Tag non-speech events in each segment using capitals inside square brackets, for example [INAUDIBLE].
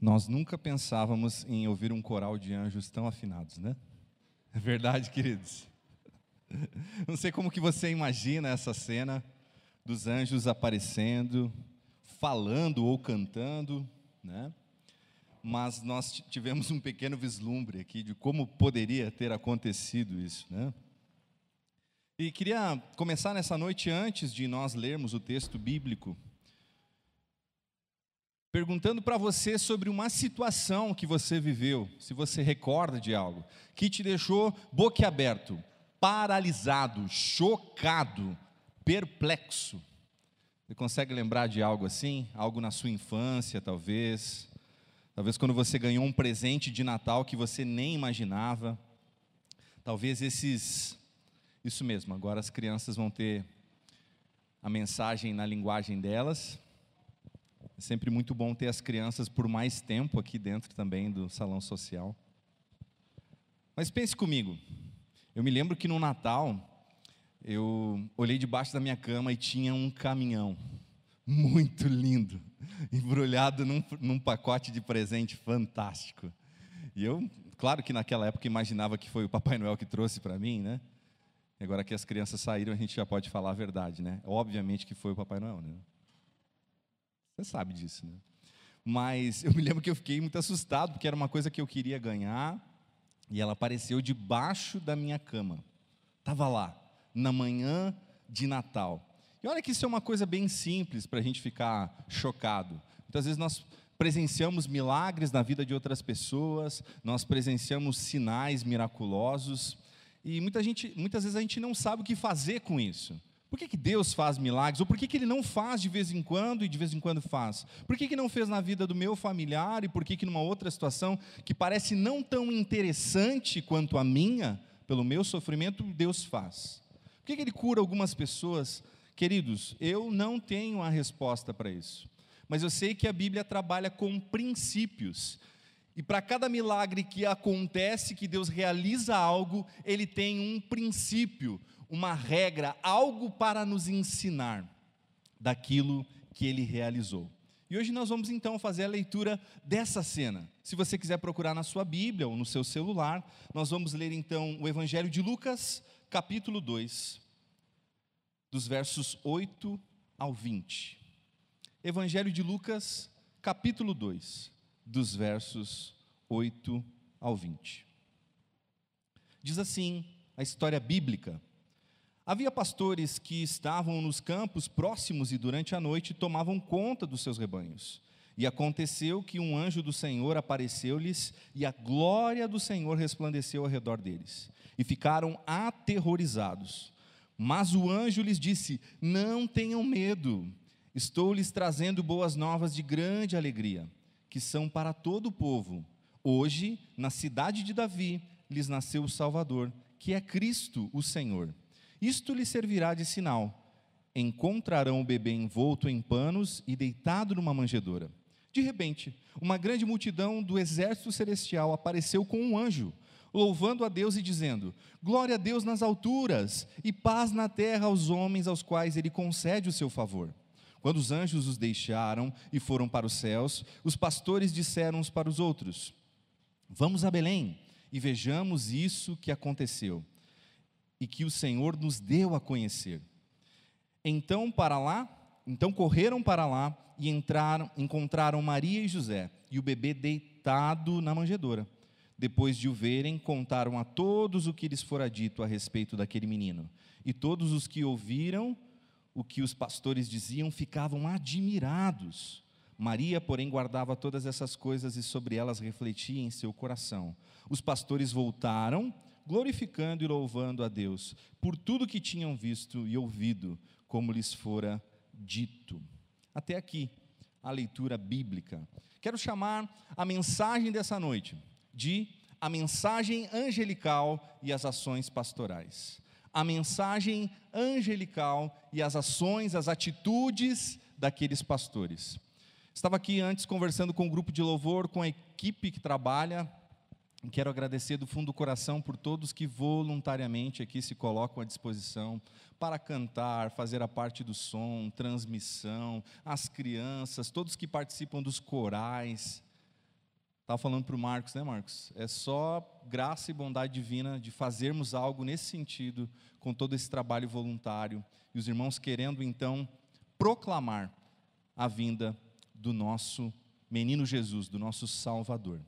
Nós nunca pensávamos em ouvir um coral de anjos tão afinados, né? É verdade, queridos. [LAUGHS] Não sei como que você imagina essa cena dos anjos aparecendo, falando ou cantando, né? Mas nós tivemos um pequeno vislumbre aqui de como poderia ter acontecido isso, né? E queria começar nessa noite antes de nós lermos o texto bíblico perguntando para você sobre uma situação que você viveu, se você recorda de algo, que te deixou boquiaberto, paralisado, chocado, perplexo. Você consegue lembrar de algo assim? Algo na sua infância, talvez? Talvez quando você ganhou um presente de Natal que você nem imaginava. Talvez esses. Isso mesmo, agora as crianças vão ter a mensagem na linguagem delas. É sempre muito bom ter as crianças por mais tempo aqui dentro também do salão social. Mas pense comigo. Eu me lembro que no Natal eu olhei debaixo da minha cama e tinha um caminhão muito lindo, [LAUGHS] embrulhado num, num pacote de presente fantástico. E eu, claro que naquela época imaginava que foi o Papai Noel que trouxe para mim, né? Agora que as crianças saíram, a gente já pode falar a verdade, né? Obviamente que foi o Papai Noel, né? Você sabe disso, né? Mas eu me lembro que eu fiquei muito assustado, porque era uma coisa que eu queria ganhar, e ela apareceu debaixo da minha cama. Estava lá, na manhã de Natal. E olha que isso é uma coisa bem simples para a gente ficar chocado. Muitas vezes nós presenciamos milagres na vida de outras pessoas, nós presenciamos sinais miraculosos, e muita gente, muitas vezes a gente não sabe o que fazer com isso. Por que, que Deus faz milagres? Ou por que, que Ele não faz de vez em quando e de vez em quando faz? Por que, que não fez na vida do meu familiar e por que, que numa outra situação que parece não tão interessante quanto a minha, pelo meu sofrimento, Deus faz? Por que, que Ele cura algumas pessoas? Queridos, eu não tenho a resposta para isso. Mas eu sei que a Bíblia trabalha com princípios. E para cada milagre que acontece, que Deus realiza algo, ele tem um princípio, uma regra, algo para nos ensinar daquilo que ele realizou. E hoje nós vamos então fazer a leitura dessa cena. Se você quiser procurar na sua Bíblia ou no seu celular, nós vamos ler então o Evangelho de Lucas, capítulo 2, dos versos 8 ao 20. Evangelho de Lucas, capítulo 2, dos versos 8 ao 20. Diz assim a história bíblica Havia pastores que estavam nos campos próximos e durante a noite tomavam conta dos seus rebanhos. E aconteceu que um anjo do Senhor apareceu-lhes e a glória do Senhor resplandeceu ao redor deles. E ficaram aterrorizados. Mas o anjo lhes disse: Não tenham medo, estou lhes trazendo boas novas de grande alegria, que são para todo o povo. Hoje, na cidade de Davi, lhes nasceu o Salvador, que é Cristo, o Senhor. Isto lhe servirá de sinal. Encontrarão o bebê envolto em panos e deitado numa manjedoura. De repente, uma grande multidão do exército celestial apareceu com um anjo, louvando a Deus e dizendo: Glória a Deus nas alturas e paz na terra aos homens aos quais ele concede o seu favor. Quando os anjos os deixaram e foram para os céus, os pastores disseram uns para os outros: Vamos a Belém e vejamos isso que aconteceu e que o Senhor nos deu a conhecer. Então para lá, então correram para lá e entraram, encontraram Maria e José e o bebê deitado na manjedoura. Depois de o verem, contaram a todos o que lhes fora dito a respeito daquele menino. E todos os que ouviram o que os pastores diziam ficavam admirados. Maria, porém, guardava todas essas coisas e sobre elas refletia em seu coração. Os pastores voltaram glorificando e louvando a Deus por tudo que tinham visto e ouvido, como lhes fora dito. Até aqui, a leitura bíblica. Quero chamar a mensagem dessa noite de a mensagem angelical e as ações pastorais. A mensagem angelical e as ações, as atitudes daqueles pastores. Estava aqui antes conversando com o um grupo de louvor, com a equipe que trabalha Quero agradecer do fundo do coração por todos que voluntariamente aqui se colocam à disposição para cantar, fazer a parte do som, transmissão, as crianças, todos que participam dos corais. Estava falando para o Marcos, né, Marcos? É só graça e bondade divina de fazermos algo nesse sentido, com todo esse trabalho voluntário, e os irmãos querendo então proclamar a vinda do nosso menino Jesus, do nosso Salvador.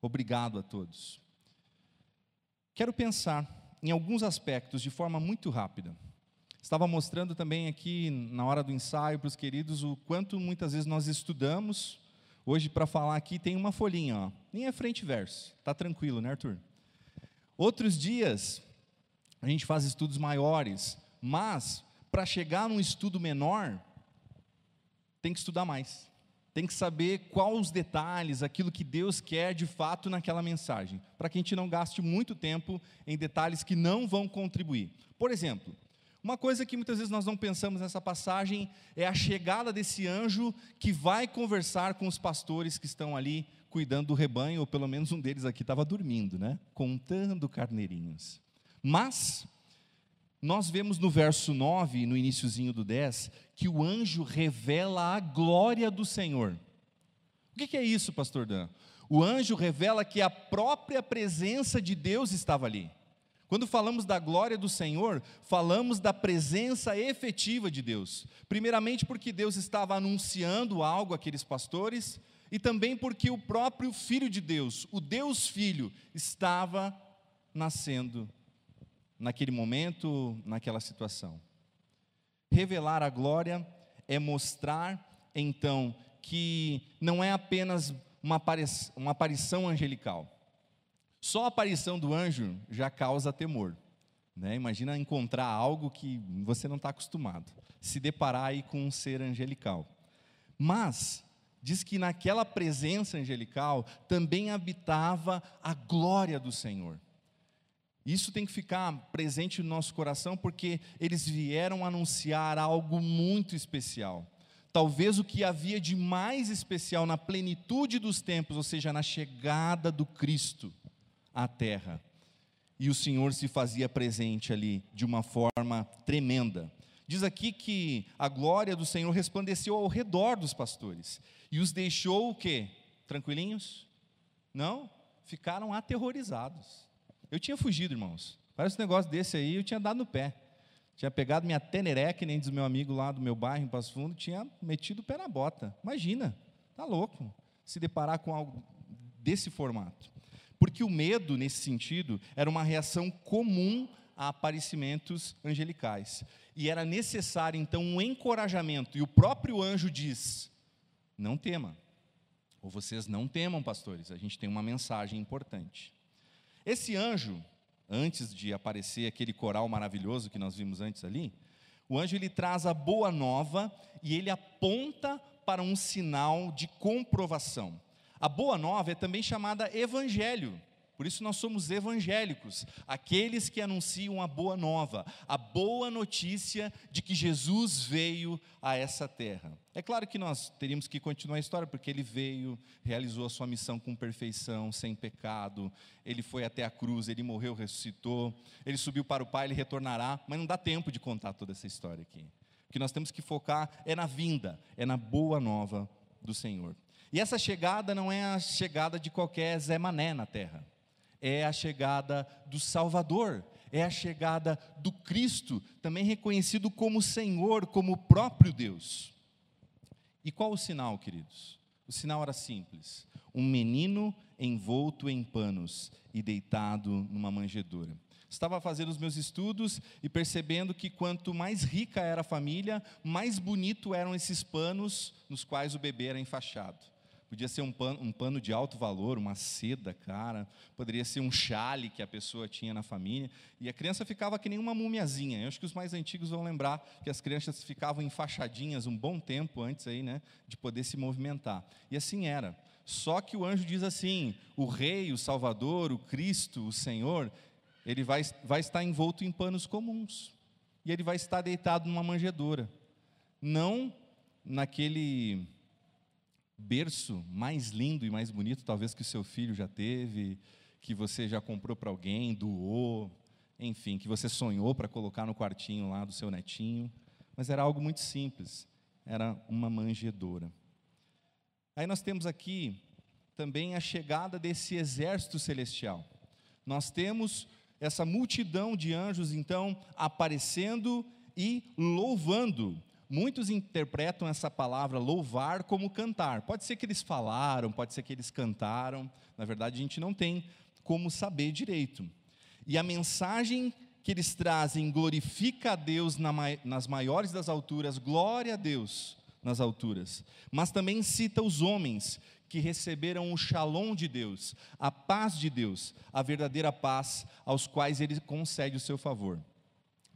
Obrigado a todos. Quero pensar em alguns aspectos de forma muito rápida. Estava mostrando também aqui na hora do ensaio para os queridos o quanto muitas vezes nós estudamos Hoje, para falar aqui, tem uma folhinha, ó. nem é frente e verso. Tá tranquilo, né, Arthur? Outros dias, a gente faz estudos maiores, mas para chegar num estudo menor, tem que estudar mais. Tem que saber quais os detalhes, aquilo que Deus quer de fato naquela mensagem, para que a gente não gaste muito tempo em detalhes que não vão contribuir. Por exemplo, uma coisa que muitas vezes nós não pensamos nessa passagem é a chegada desse anjo que vai conversar com os pastores que estão ali cuidando do rebanho, ou pelo menos um deles aqui estava dormindo, né? Contando carneirinhos. Mas nós vemos no verso 9, no iníciozinho do 10, que o anjo revela a glória do Senhor. O que é isso, pastor Dan? O anjo revela que a própria presença de Deus estava ali. Quando falamos da glória do Senhor, falamos da presença efetiva de Deus. Primeiramente, porque Deus estava anunciando algo àqueles pastores, e também porque o próprio Filho de Deus, o Deus Filho, estava nascendo naquele momento, naquela situação. Revelar a glória é mostrar, então, que não é apenas uma aparição angelical só a aparição do anjo já causa temor. Né? Imagina encontrar algo que você não está acostumado, se deparar aí com um ser angelical. Mas, diz que naquela presença angelical também habitava a glória do Senhor. Isso tem que ficar presente no nosso coração, porque eles vieram anunciar algo muito especial. Talvez o que havia de mais especial na plenitude dos tempos, ou seja, na chegada do Cristo à terra. E o Senhor se fazia presente ali de uma forma tremenda. Diz aqui que a glória do Senhor resplandeceu ao redor dos pastores e os deixou o quê? Tranquilinhos? Não, ficaram aterrorizados. Eu tinha fugido, irmãos. Parece um negócio desse aí, eu tinha dado no pé. Tinha pegado minha teneré, que nem diz meu amigo lá do meu bairro, em Passo Fundo, tinha metido o pé na bota. Imagina, tá louco se deparar com algo desse formato. Porque o medo, nesse sentido, era uma reação comum a aparecimentos angelicais. E era necessário, então, um encorajamento. E o próprio anjo diz: não tema. Ou vocês não temam, pastores, a gente tem uma mensagem importante. Esse anjo, antes de aparecer aquele coral maravilhoso que nós vimos antes ali, o anjo ele traz a boa nova e ele aponta para um sinal de comprovação. A boa nova é também chamada evangelho. Por isso nós somos evangélicos, aqueles que anunciam a boa nova, a boa notícia de que Jesus veio a essa terra. É claro que nós teríamos que continuar a história, porque ele veio, realizou a sua missão com perfeição, sem pecado, ele foi até a cruz, ele morreu, ressuscitou, ele subiu para o Pai, ele retornará, mas não dá tempo de contar toda essa história aqui. O que nós temos que focar é na vinda, é na boa nova do Senhor. E essa chegada não é a chegada de qualquer Zé Mané na terra. É a chegada do Salvador, é a chegada do Cristo, também reconhecido como Senhor, como o próprio Deus. E qual o sinal, queridos? O sinal era simples: um menino envolto em panos e deitado numa manjedoura. Estava fazendo os meus estudos e percebendo que quanto mais rica era a família, mais bonito eram esses panos nos quais o bebê era enfaixado. Podia ser um pano, um pano de alto valor, uma seda cara, poderia ser um chale que a pessoa tinha na família, e a criança ficava que nem uma mumiazinha. Eu acho que os mais antigos vão lembrar que as crianças ficavam enfaixadinhas um bom tempo antes aí, né, de poder se movimentar. E assim era. Só que o anjo diz assim: o rei, o salvador, o Cristo, o Senhor, ele vai, vai estar envolto em panos comuns. E ele vai estar deitado numa manjedoura. Não naquele berço mais lindo e mais bonito, talvez que o seu filho já teve, que você já comprou para alguém, doou, enfim, que você sonhou para colocar no quartinho lá do seu netinho, mas era algo muito simples, era uma manjedoura. Aí nós temos aqui também a chegada desse exército celestial. Nós temos essa multidão de anjos, então, aparecendo e louvando. Muitos interpretam essa palavra louvar como cantar. Pode ser que eles falaram, pode ser que eles cantaram. Na verdade, a gente não tem como saber direito. E a mensagem que eles trazem glorifica a Deus nas maiores das alturas, glória a Deus nas alturas. Mas também cita os homens que receberam o shalom de Deus, a paz de Deus, a verdadeira paz aos quais ele concede o seu favor.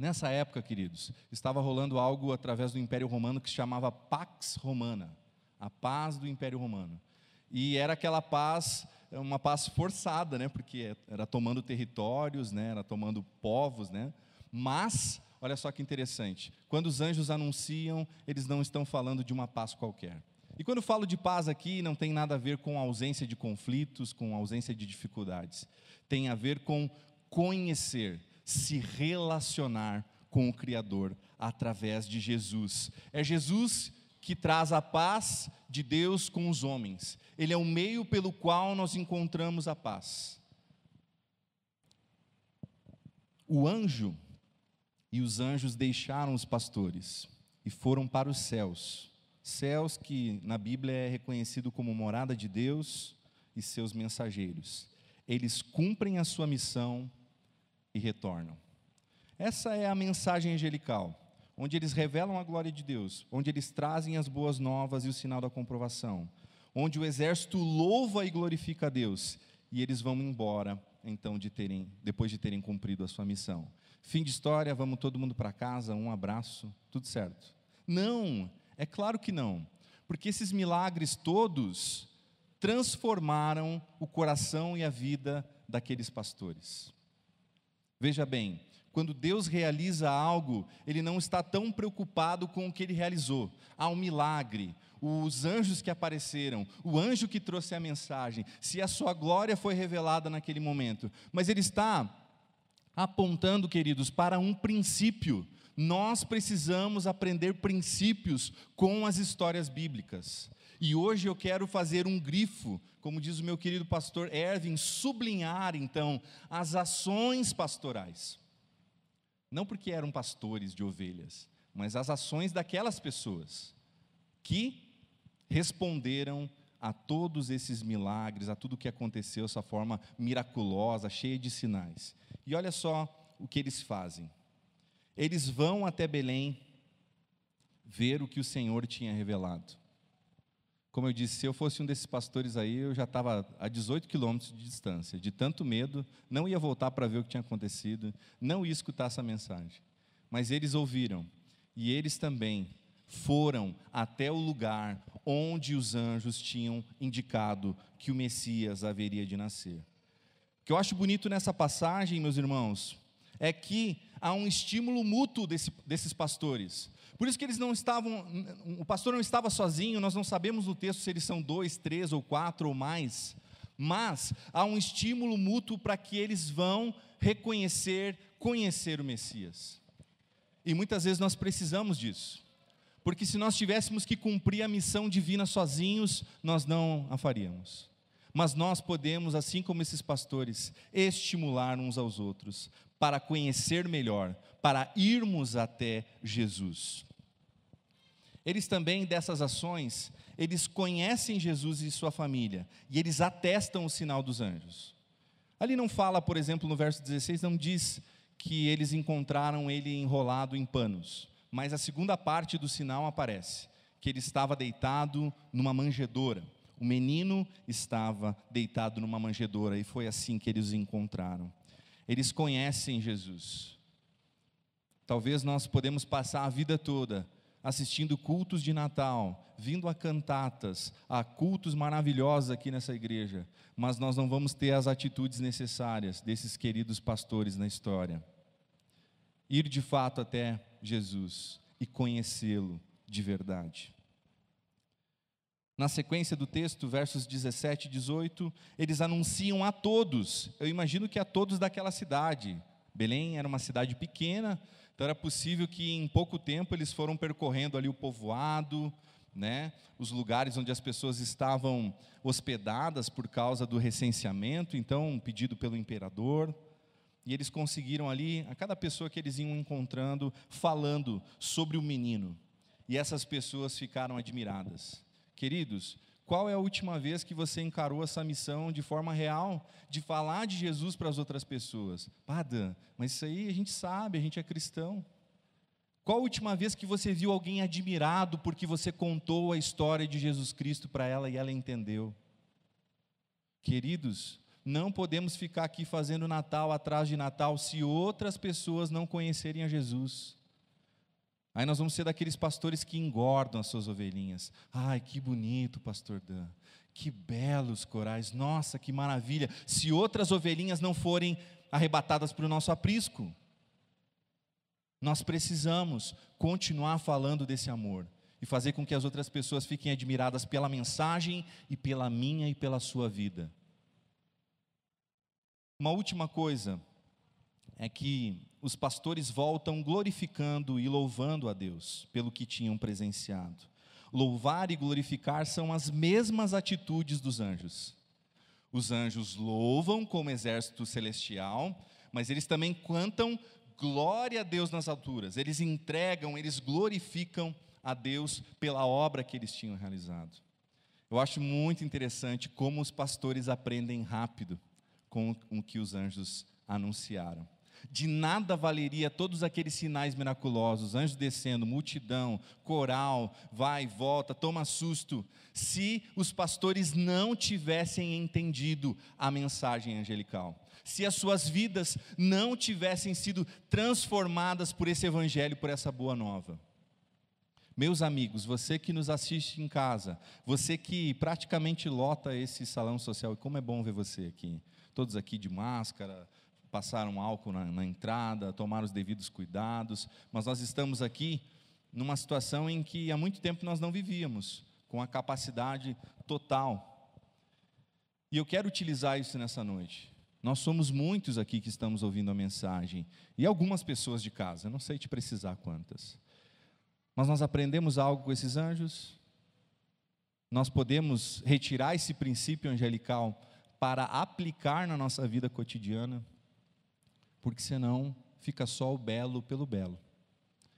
Nessa época, queridos, estava rolando algo através do Império Romano que se chamava Pax Romana, a paz do Império Romano. E era aquela paz, uma paz forçada, né? Porque era tomando territórios, né? Era tomando povos, né? Mas, olha só que interessante, quando os anjos anunciam, eles não estão falando de uma paz qualquer. E quando falo de paz aqui, não tem nada a ver com ausência de conflitos, com ausência de dificuldades. Tem a ver com conhecer, se relacionar com o Criador através de Jesus. É Jesus que traz a paz de Deus com os homens. Ele é o meio pelo qual nós encontramos a paz. O anjo e os anjos deixaram os pastores e foram para os céus Céus que na Bíblia é reconhecido como morada de Deus e seus mensageiros. Eles cumprem a sua missão e retornam. Essa é a mensagem angelical, onde eles revelam a glória de Deus, onde eles trazem as boas novas e o sinal da comprovação, onde o exército louva e glorifica a Deus e eles vão embora então de terem depois de terem cumprido a sua missão. Fim de história, vamos todo mundo para casa, um abraço, tudo certo. Não, é claro que não, porque esses milagres todos transformaram o coração e a vida daqueles pastores. Veja bem, quando Deus realiza algo, Ele não está tão preocupado com o que Ele realizou. Há um milagre, os anjos que apareceram, o anjo que trouxe a mensagem, se a sua glória foi revelada naquele momento. Mas Ele está apontando, queridos, para um princípio nós precisamos aprender princípios com as histórias bíblicas. E hoje eu quero fazer um grifo, como diz o meu querido pastor Erwin, sublinhar então as ações pastorais. Não porque eram pastores de ovelhas, mas as ações daquelas pessoas que responderam a todos esses milagres, a tudo que aconteceu, essa forma miraculosa, cheia de sinais. E olha só o que eles fazem eles vão até Belém ver o que o Senhor tinha revelado. Como eu disse, se eu fosse um desses pastores aí, eu já estava a 18 quilômetros de distância, de tanto medo, não ia voltar para ver o que tinha acontecido, não ia escutar essa mensagem. Mas eles ouviram, e eles também foram até o lugar onde os anjos tinham indicado que o Messias haveria de nascer. O que eu acho bonito nessa passagem, meus irmãos, é que há um estímulo mútuo desse, desses pastores. Por isso que eles não estavam, o pastor não estava sozinho, nós não sabemos no texto se eles são dois, três ou quatro ou mais, mas há um estímulo mútuo para que eles vão reconhecer, conhecer o Messias. E muitas vezes nós precisamos disso, porque se nós tivéssemos que cumprir a missão divina sozinhos, nós não a faríamos. Mas nós podemos, assim como esses pastores, estimular uns aos outros, para conhecer melhor, para irmos até Jesus. Eles também, dessas ações, eles conhecem Jesus e sua família, e eles atestam o sinal dos anjos. Ali não fala, por exemplo, no verso 16, não diz que eles encontraram ele enrolado em panos, mas a segunda parte do sinal aparece, que ele estava deitado numa manjedoura. O menino estava deitado numa manjedoura, e foi assim que eles o encontraram eles conhecem Jesus. Talvez nós podemos passar a vida toda assistindo cultos de Natal, vindo a cantatas, a cultos maravilhosos aqui nessa igreja, mas nós não vamos ter as atitudes necessárias desses queridos pastores na história. Ir de fato até Jesus e conhecê-lo de verdade. Na sequência do texto, versos 17 e 18, eles anunciam a todos, eu imagino que a todos daquela cidade. Belém era uma cidade pequena, então era possível que em pouco tempo eles foram percorrendo ali o povoado, né, os lugares onde as pessoas estavam hospedadas por causa do recenseamento, então pedido pelo imperador. E eles conseguiram ali, a cada pessoa que eles iam encontrando, falando sobre o menino. E essas pessoas ficaram admiradas. Queridos, qual é a última vez que você encarou essa missão de forma real, de falar de Jesus para as outras pessoas? Pada, mas isso aí a gente sabe, a gente é cristão. Qual a última vez que você viu alguém admirado porque você contou a história de Jesus Cristo para ela e ela entendeu? Queridos, não podemos ficar aqui fazendo Natal atrás de Natal se outras pessoas não conhecerem a Jesus. Aí nós vamos ser daqueles pastores que engordam as suas ovelhinhas. Ai, que bonito, pastor Dan. Que belos corais. Nossa, que maravilha. Se outras ovelhinhas não forem arrebatadas para o nosso aprisco. Nós precisamos continuar falando desse amor e fazer com que as outras pessoas fiquem admiradas pela mensagem e pela minha e pela sua vida. Uma última coisa é que os pastores voltam glorificando e louvando a Deus pelo que tinham presenciado. Louvar e glorificar são as mesmas atitudes dos anjos. Os anjos louvam como exército celestial, mas eles também cantam glória a Deus nas alturas. Eles entregam, eles glorificam a Deus pela obra que eles tinham realizado. Eu acho muito interessante como os pastores aprendem rápido com o que os anjos anunciaram. De nada valeria todos aqueles sinais miraculosos, anjos descendo, multidão, coral, vai, volta, toma susto, se os pastores não tivessem entendido a mensagem angelical, se as suas vidas não tivessem sido transformadas por esse evangelho, por essa boa nova. Meus amigos, você que nos assiste em casa, você que praticamente lota esse salão social, e como é bom ver você aqui, todos aqui de máscara, passaram álcool na, na entrada, tomaram os devidos cuidados, mas nós estamos aqui numa situação em que há muito tempo nós não vivíamos, com a capacidade total. E eu quero utilizar isso nessa noite. Nós somos muitos aqui que estamos ouvindo a mensagem, e algumas pessoas de casa, não sei te precisar quantas. Mas nós aprendemos algo com esses anjos? Nós podemos retirar esse princípio angelical para aplicar na nossa vida cotidiana? Porque senão fica só o belo pelo belo.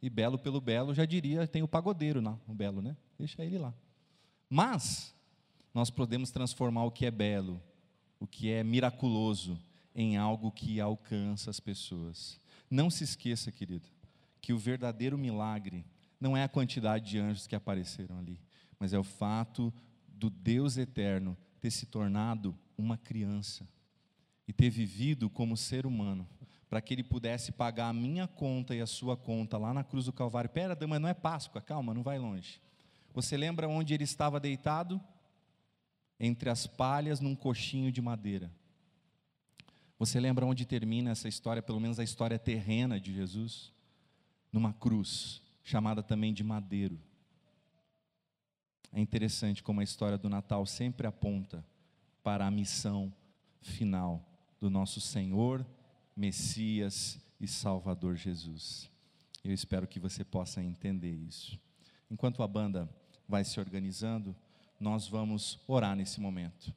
E belo pelo belo, já diria, tem o pagodeiro lá, o belo, né? Deixa ele lá. Mas nós podemos transformar o que é belo, o que é miraculoso, em algo que alcança as pessoas. Não se esqueça, querido, que o verdadeiro milagre não é a quantidade de anjos que apareceram ali, mas é o fato do Deus eterno ter se tornado uma criança e ter vivido como ser humano, para que ele pudesse pagar a minha conta e a sua conta lá na cruz do Calvário. Pera, mas não é Páscoa, calma, não vai longe. Você lembra onde ele estava deitado? Entre as palhas num coxinho de madeira. Você lembra onde termina essa história, pelo menos a história terrena de Jesus? Numa cruz, chamada também de madeiro. É interessante como a história do Natal sempre aponta para a missão final do nosso Senhor, Messias e Salvador Jesus. Eu espero que você possa entender isso. Enquanto a banda vai se organizando, nós vamos orar nesse momento.